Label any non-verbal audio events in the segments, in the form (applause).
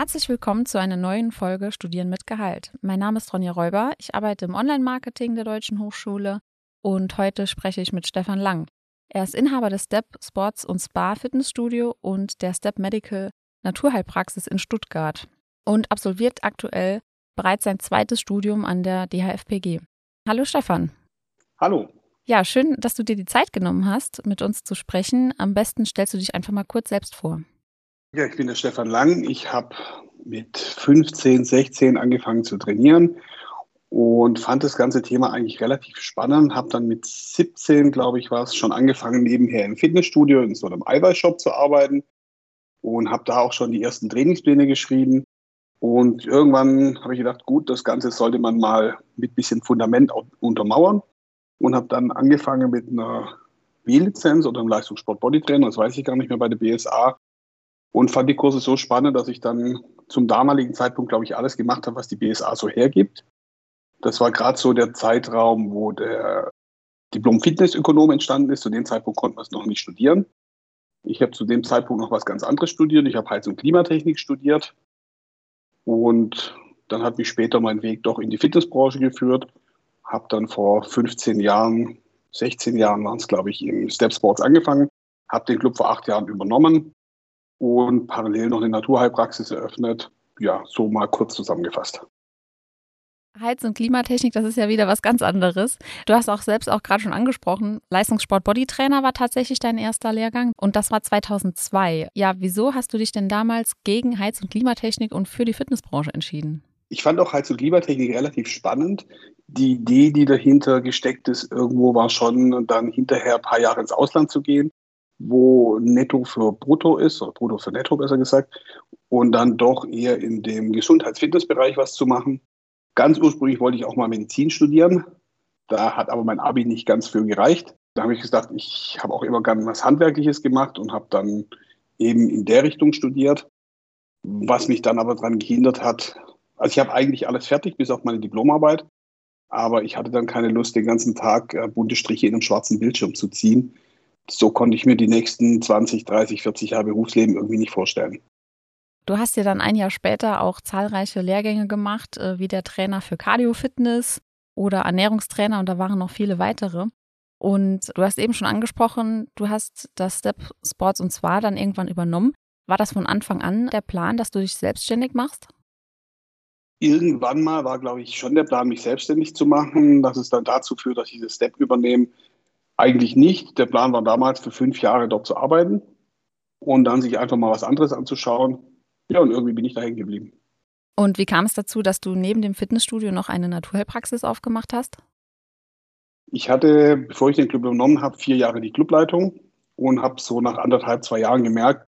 Herzlich willkommen zu einer neuen Folge Studieren mit Gehalt. Mein Name ist Ronja Räuber, ich arbeite im Online-Marketing der Deutschen Hochschule und heute spreche ich mit Stefan Lang. Er ist Inhaber des Step Sports und Spa Fitnessstudio und der Step Medical Naturheilpraxis in Stuttgart und absolviert aktuell bereits sein zweites Studium an der DHFPG. Hallo Stefan. Hallo. Ja, schön, dass du dir die Zeit genommen hast, mit uns zu sprechen. Am besten stellst du dich einfach mal kurz selbst vor. Ja, ich bin der Stefan Lang. Ich habe mit 15, 16 angefangen zu trainieren und fand das ganze Thema eigentlich relativ spannend. Habe dann mit 17, glaube ich, war es schon angefangen, nebenher im Fitnessstudio in so einem Eiweißshop zu arbeiten und habe da auch schon die ersten Trainingspläne geschrieben. Und irgendwann habe ich gedacht, gut, das Ganze sollte man mal mit bisschen Fundament untermauern und habe dann angefangen mit einer B-Lizenz oder einem Leistungssport Bodytrainer, das weiß ich gar nicht mehr bei der BSA und fand die Kurse so spannend, dass ich dann zum damaligen Zeitpunkt, glaube ich, alles gemacht habe, was die BSA so hergibt. Das war gerade so der Zeitraum, wo der Diplom-Fitnessökonom entstanden ist. Zu dem Zeitpunkt konnte man es noch nicht studieren. Ich habe zu dem Zeitpunkt noch was ganz anderes studiert. Ich habe Heiz- und Klimatechnik studiert. Und dann hat mich später mein Weg doch in die Fitnessbranche geführt. Habe dann vor 15 Jahren, 16 Jahren waren es, glaube ich, im Step Sports angefangen. Habe den Club vor acht Jahren übernommen und parallel noch eine Naturheilpraxis eröffnet. Ja, so mal kurz zusammengefasst. Heiz- und Klimatechnik, das ist ja wieder was ganz anderes. Du hast auch selbst auch gerade schon angesprochen, Leistungssport Bodytrainer war tatsächlich dein erster Lehrgang und das war 2002. Ja, wieso hast du dich denn damals gegen Heiz- und Klimatechnik und für die Fitnessbranche entschieden? Ich fand auch Heiz- und Klimatechnik relativ spannend. Die Idee, die dahinter gesteckt ist, irgendwo war schon dann hinterher ein paar Jahre ins Ausland zu gehen wo Netto für Brutto ist, oder Brutto für Netto besser gesagt, und dann doch eher in dem Gesundheits-Fitnessbereich was zu machen. Ganz ursprünglich wollte ich auch mal Medizin studieren. Da hat aber mein Abi nicht ganz für gereicht. Da habe ich gesagt, ich habe auch immer gerne was Handwerkliches gemacht und habe dann eben in der Richtung studiert. Was mich dann aber daran gehindert hat, also ich habe eigentlich alles fertig, bis auf meine Diplomarbeit. Aber ich hatte dann keine Lust, den ganzen Tag äh, bunte Striche in einem schwarzen Bildschirm zu ziehen so konnte ich mir die nächsten 20, 30, 40 Jahre Berufsleben irgendwie nicht vorstellen. Du hast ja dann ein Jahr später auch zahlreiche Lehrgänge gemacht, äh, wie der Trainer für Cardio-Fitness oder Ernährungstrainer und da waren noch viele weitere. Und du hast eben schon angesprochen, du hast das Step Sports und zwar dann irgendwann übernommen. War das von Anfang an der Plan, dass du dich selbstständig machst? Irgendwann mal war, glaube ich, schon der Plan, mich selbstständig zu machen. Dass es dann dazu führt, dass ich das Step übernehme, eigentlich nicht. Der Plan war damals für fünf Jahre dort zu arbeiten und dann sich einfach mal was anderes anzuschauen. Ja, und irgendwie bin ich da hängen geblieben. Und wie kam es dazu, dass du neben dem Fitnessstudio noch eine Naturheilpraxis aufgemacht hast? Ich hatte, bevor ich den Club übernommen habe, vier Jahre die Clubleitung und habe so nach anderthalb, zwei Jahren gemerkt,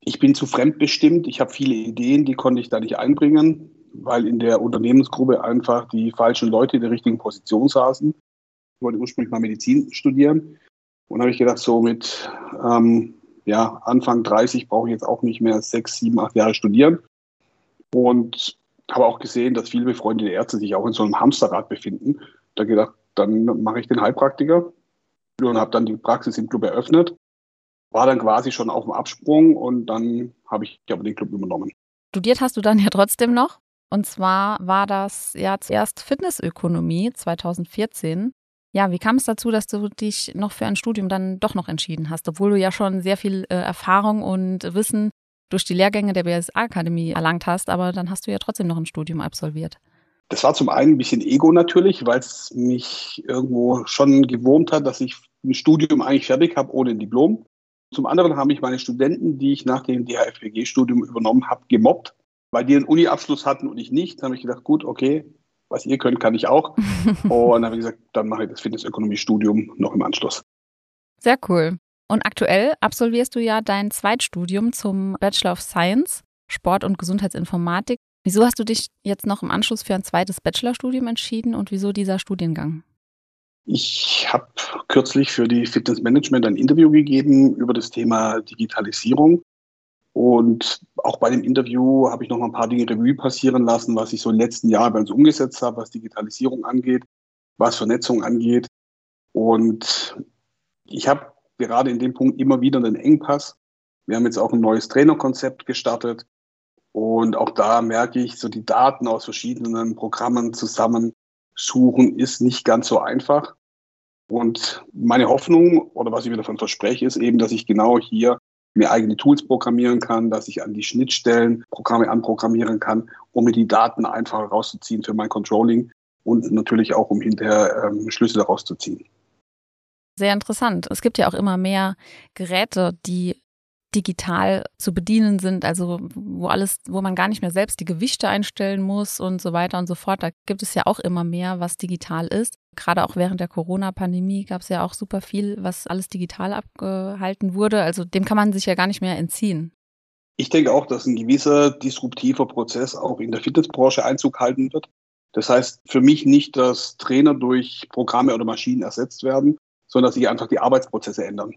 ich bin zu fremdbestimmt. Ich habe viele Ideen, die konnte ich da nicht einbringen, weil in der Unternehmensgruppe einfach die falschen Leute in der richtigen Position saßen. Ich wollte ursprünglich mal Medizin studieren und habe ich gedacht, so mit ähm, ja, Anfang 30 brauche ich jetzt auch nicht mehr sechs, sieben, acht Jahre studieren. Und habe auch gesehen, dass viele befreundete Ärzte sich auch in so einem Hamsterrad befinden. Da gedacht, dann mache ich den Heilpraktiker und habe dann die Praxis im Club eröffnet. War dann quasi schon auf dem Absprung und dann habe ich aber den Club übernommen. Studiert hast du dann ja trotzdem noch. Und zwar war das ja zuerst Fitnessökonomie 2014. Ja, wie kam es dazu, dass du dich noch für ein Studium dann doch noch entschieden hast, obwohl du ja schon sehr viel äh, Erfahrung und Wissen durch die Lehrgänge der BSA-Akademie erlangt hast, aber dann hast du ja trotzdem noch ein Studium absolviert. Das war zum einen ein bisschen Ego natürlich, weil es mich irgendwo schon gewurmt hat, dass ich ein Studium eigentlich fertig habe ohne ein Diplom. Zum anderen haben mich meine Studenten, die ich nach dem DHFPG-Studium übernommen habe, gemobbt, weil die einen Uni-Abschluss hatten und ich nicht. Da habe ich gedacht, gut, okay, was ihr könnt, kann ich auch. (laughs) und dann habe ich gesagt, dann mache ich das Fitnessökonomie-Studium noch im Anschluss. Sehr cool. Und aktuell absolvierst du ja dein Zweitstudium zum Bachelor of Science, Sport- und Gesundheitsinformatik. Wieso hast du dich jetzt noch im Anschluss für ein zweites Bachelorstudium entschieden und wieso dieser Studiengang? Ich habe kürzlich für die Fitness Management ein Interview gegeben über das Thema Digitalisierung und auch bei dem Interview habe ich noch mal ein paar Dinge Revue passieren lassen, was ich so den letzten Jahren bei uns umgesetzt habe, was Digitalisierung angeht, was Vernetzung angeht. Und ich habe gerade in dem Punkt immer wieder einen Engpass. Wir haben jetzt auch ein neues Trainerkonzept gestartet. Und auch da merke ich, so die Daten aus verschiedenen Programmen zusammensuchen ist nicht ganz so einfach. Und meine Hoffnung oder was ich mir davon verspreche, ist eben, dass ich genau hier mir eigene Tools programmieren kann, dass ich an die Schnittstellen Programme anprogrammieren kann, um mir die Daten einfach rauszuziehen für mein Controlling und natürlich auch, um hinterher ähm, Schlüsse daraus zu ziehen. Sehr interessant. Es gibt ja auch immer mehr Geräte, die digital zu bedienen sind, also wo alles, wo man gar nicht mehr selbst die Gewichte einstellen muss und so weiter und so fort. Da gibt es ja auch immer mehr, was digital ist. Gerade auch während der Corona-Pandemie gab es ja auch super viel, was alles digital abgehalten wurde. Also dem kann man sich ja gar nicht mehr entziehen. Ich denke auch, dass ein gewisser disruptiver Prozess auch in der Fitnessbranche Einzug halten wird. Das heißt für mich nicht, dass Trainer durch Programme oder Maschinen ersetzt werden, sondern dass sich einfach die Arbeitsprozesse ändern.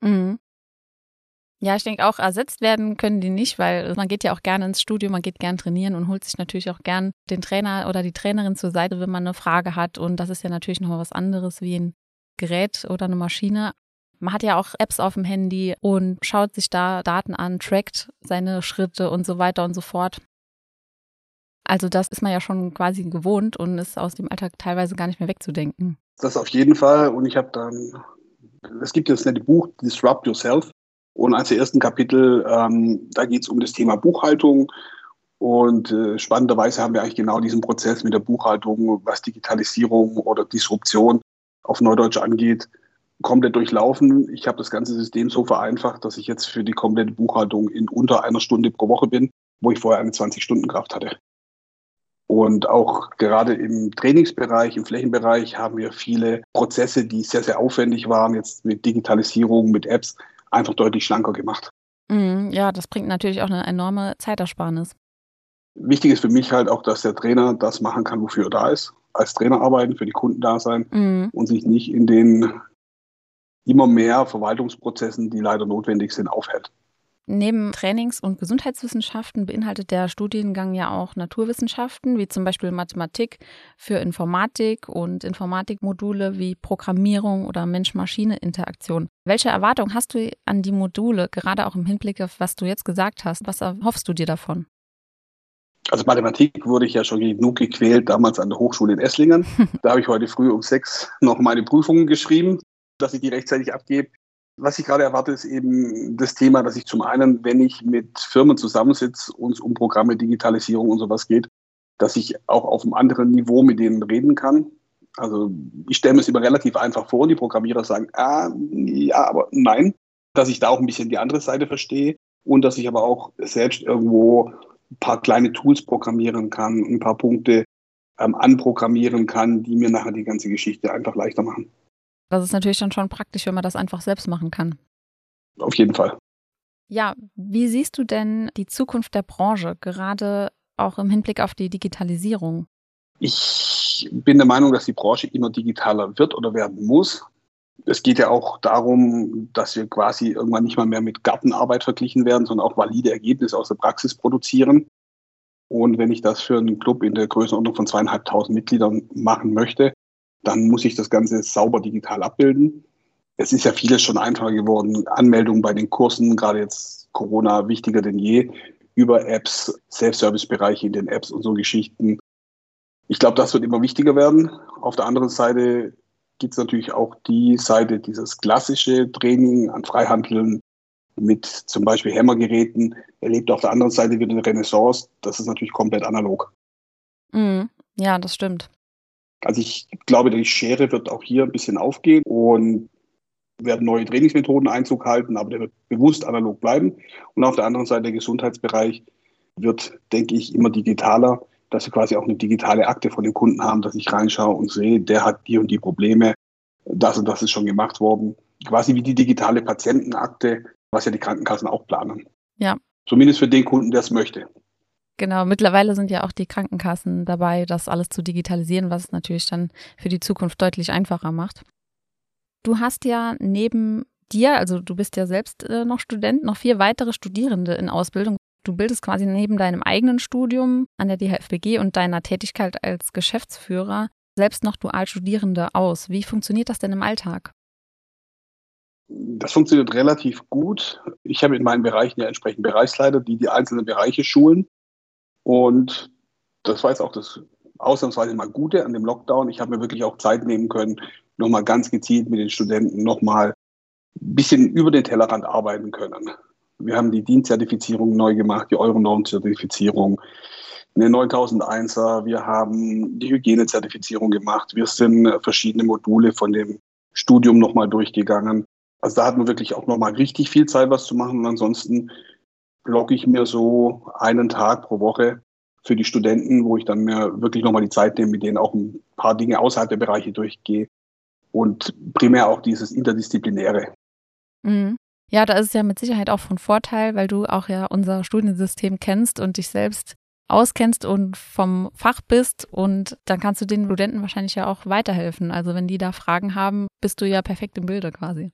Mhm. Ja, ich denke auch, ersetzt werden können die nicht, weil man geht ja auch gerne ins Studio, man geht gern trainieren und holt sich natürlich auch gern den Trainer oder die Trainerin zur Seite, wenn man eine Frage hat. Und das ist ja natürlich noch was anderes wie ein Gerät oder eine Maschine. Man hat ja auch Apps auf dem Handy und schaut sich da Daten an, trackt seine Schritte und so weiter und so fort. Also das ist man ja schon quasi gewohnt und ist aus dem Alltag teilweise gar nicht mehr wegzudenken. Das auf jeden Fall. Und ich habe dann, es gibt jetzt nette Buch Disrupt Yourself und als ersten Kapitel, ähm, da geht es um das Thema Buchhaltung. Und äh, spannenderweise haben wir eigentlich genau diesen Prozess mit der Buchhaltung, was Digitalisierung oder Disruption auf Neudeutsch angeht, komplett durchlaufen. Ich habe das ganze System so vereinfacht, dass ich jetzt für die komplette Buchhaltung in unter einer Stunde pro Woche bin, wo ich vorher eine 20-Stunden-Kraft hatte. Und auch gerade im Trainingsbereich, im Flächenbereich haben wir viele Prozesse, die sehr, sehr aufwendig waren, jetzt mit Digitalisierung, mit Apps, einfach deutlich schlanker gemacht. Mhm, ja, das bringt natürlich auch eine enorme Zeitersparnis. Wichtig ist für mich halt auch, dass der Trainer das machen kann, wofür er da ist. Als Trainer arbeiten, für die Kunden da sein mhm. und sich nicht in den immer mehr Verwaltungsprozessen, die leider notwendig sind, aufhält. Neben Trainings- und Gesundheitswissenschaften beinhaltet der Studiengang ja auch Naturwissenschaften, wie zum Beispiel Mathematik für Informatik und Informatikmodule wie Programmierung oder Mensch-Maschine-Interaktion. Welche Erwartung hast du an die Module, gerade auch im Hinblick auf was du jetzt gesagt hast? Was erhoffst du dir davon? Also Mathematik wurde ich ja schon genug gequält, damals an der Hochschule in Esslingen. (laughs) da habe ich heute früh um sechs noch meine Prüfungen geschrieben, dass ich die rechtzeitig abgebe. Was ich gerade erwarte, ist eben das Thema, dass ich zum einen, wenn ich mit Firmen zusammensitze und es um Programme, Digitalisierung und sowas geht, dass ich auch auf einem anderen Niveau mit denen reden kann. Also ich stelle mir es immer relativ einfach vor, die Programmierer sagen, ah, ja, aber nein, dass ich da auch ein bisschen die andere Seite verstehe und dass ich aber auch selbst irgendwo ein paar kleine Tools programmieren kann, ein paar Punkte ähm, anprogrammieren kann, die mir nachher die ganze Geschichte einfach leichter machen. Das ist natürlich dann schon praktisch, wenn man das einfach selbst machen kann. Auf jeden Fall. Ja, wie siehst du denn die Zukunft der Branche, gerade auch im Hinblick auf die Digitalisierung? Ich bin der Meinung, dass die Branche immer digitaler wird oder werden muss. Es geht ja auch darum, dass wir quasi irgendwann nicht mal mehr mit Gartenarbeit verglichen werden, sondern auch valide Ergebnisse aus der Praxis produzieren. Und wenn ich das für einen Club in der Größenordnung von zweieinhalbtausend Mitgliedern machen möchte, dann muss ich das Ganze sauber digital abbilden. Es ist ja vieles schon einfacher geworden. Anmeldungen bei den Kursen, gerade jetzt Corona wichtiger denn je, über Apps, Self-Service-Bereiche in den Apps und so Geschichten. Ich glaube, das wird immer wichtiger werden. Auf der anderen Seite gibt es natürlich auch die Seite, dieses klassische Training an Freihandeln mit zum Beispiel Hämmergeräten erlebt auf der anderen Seite wieder eine Renaissance. Das ist natürlich komplett analog. Mm, ja, das stimmt. Also ich glaube, die Schere wird auch hier ein bisschen aufgehen und werden neue Trainingsmethoden Einzug halten, aber der wird bewusst analog bleiben. Und auf der anderen Seite der Gesundheitsbereich wird, denke ich, immer digitaler, dass wir quasi auch eine digitale Akte von den Kunden haben, dass ich reinschaue und sehe, der hat die und die Probleme, das und das ist schon gemacht worden. Quasi wie die digitale Patientenakte, was ja die Krankenkassen auch planen. Ja. Zumindest für den Kunden, der es möchte. Genau, mittlerweile sind ja auch die Krankenkassen dabei, das alles zu digitalisieren, was es natürlich dann für die Zukunft deutlich einfacher macht. Du hast ja neben dir, also du bist ja selbst äh, noch Student, noch vier weitere Studierende in Ausbildung. Du bildest quasi neben deinem eigenen Studium an der DHFBG und deiner Tätigkeit als Geschäftsführer selbst noch Dualstudierende aus. Wie funktioniert das denn im Alltag? Das funktioniert relativ gut. Ich habe in meinen Bereichen ja entsprechend Bereichsleiter, die die einzelnen Bereiche schulen. Und das war jetzt auch das ausnahmsweise mal Gute an dem Lockdown. Ich habe mir wirklich auch Zeit nehmen können, nochmal ganz gezielt mit den Studenten nochmal ein bisschen über den Tellerrand arbeiten können. Wir haben die DIN-Zertifizierung neu gemacht, die Euronorm-Zertifizierung, eine 9001er, wir haben die Hygienezertifizierung gemacht, wir sind verschiedene Module von dem Studium nochmal durchgegangen. Also da hat man wirklich auch nochmal richtig viel Zeit, was zu machen. Und ansonsten blocke ich mir so einen Tag pro Woche für die Studenten, wo ich dann mir wirklich nochmal die Zeit nehme, mit denen auch ein paar Dinge außerhalb der Bereiche durchgehe und primär auch dieses Interdisziplinäre. Mhm. Ja, da ist es ja mit Sicherheit auch von Vorteil, weil du auch ja unser Studiensystem kennst und dich selbst auskennst und vom Fach bist und dann kannst du den Studenten wahrscheinlich ja auch weiterhelfen. Also wenn die da Fragen haben, bist du ja perfekt im Bilde quasi.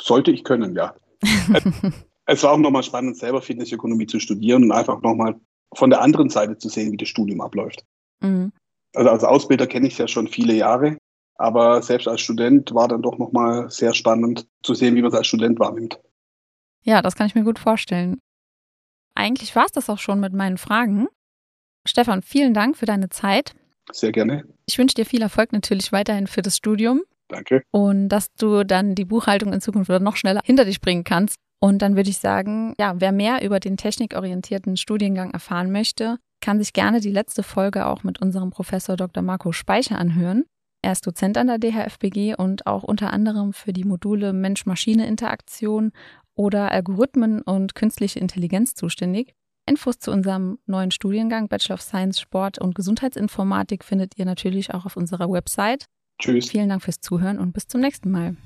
Sollte ich können, ja. (laughs) es war auch nochmal spannend, selber Fitnessökonomie zu studieren und einfach nochmal von der anderen Seite zu sehen, wie das Studium abläuft. Mhm. Also als Ausbilder kenne ich es ja schon viele Jahre, aber selbst als Student war dann doch nochmal sehr spannend zu sehen, wie man es als Student wahrnimmt. Ja, das kann ich mir gut vorstellen. Eigentlich war es das auch schon mit meinen Fragen. Stefan, vielen Dank für deine Zeit. Sehr gerne. Ich wünsche dir viel Erfolg natürlich weiterhin für das Studium. Danke. Und dass du dann die Buchhaltung in Zukunft noch schneller hinter dich bringen kannst. Und dann würde ich sagen, ja, wer mehr über den technikorientierten Studiengang erfahren möchte, kann sich gerne die letzte Folge auch mit unserem Professor Dr. Marco Speicher anhören. Er ist Dozent an der DHFBG und auch unter anderem für die Module Mensch-Maschine-Interaktion oder Algorithmen und künstliche Intelligenz zuständig. Infos zu unserem neuen Studiengang Bachelor of Science Sport und Gesundheitsinformatik findet ihr natürlich auch auf unserer Website. Tschüss. Vielen Dank fürs Zuhören und bis zum nächsten Mal.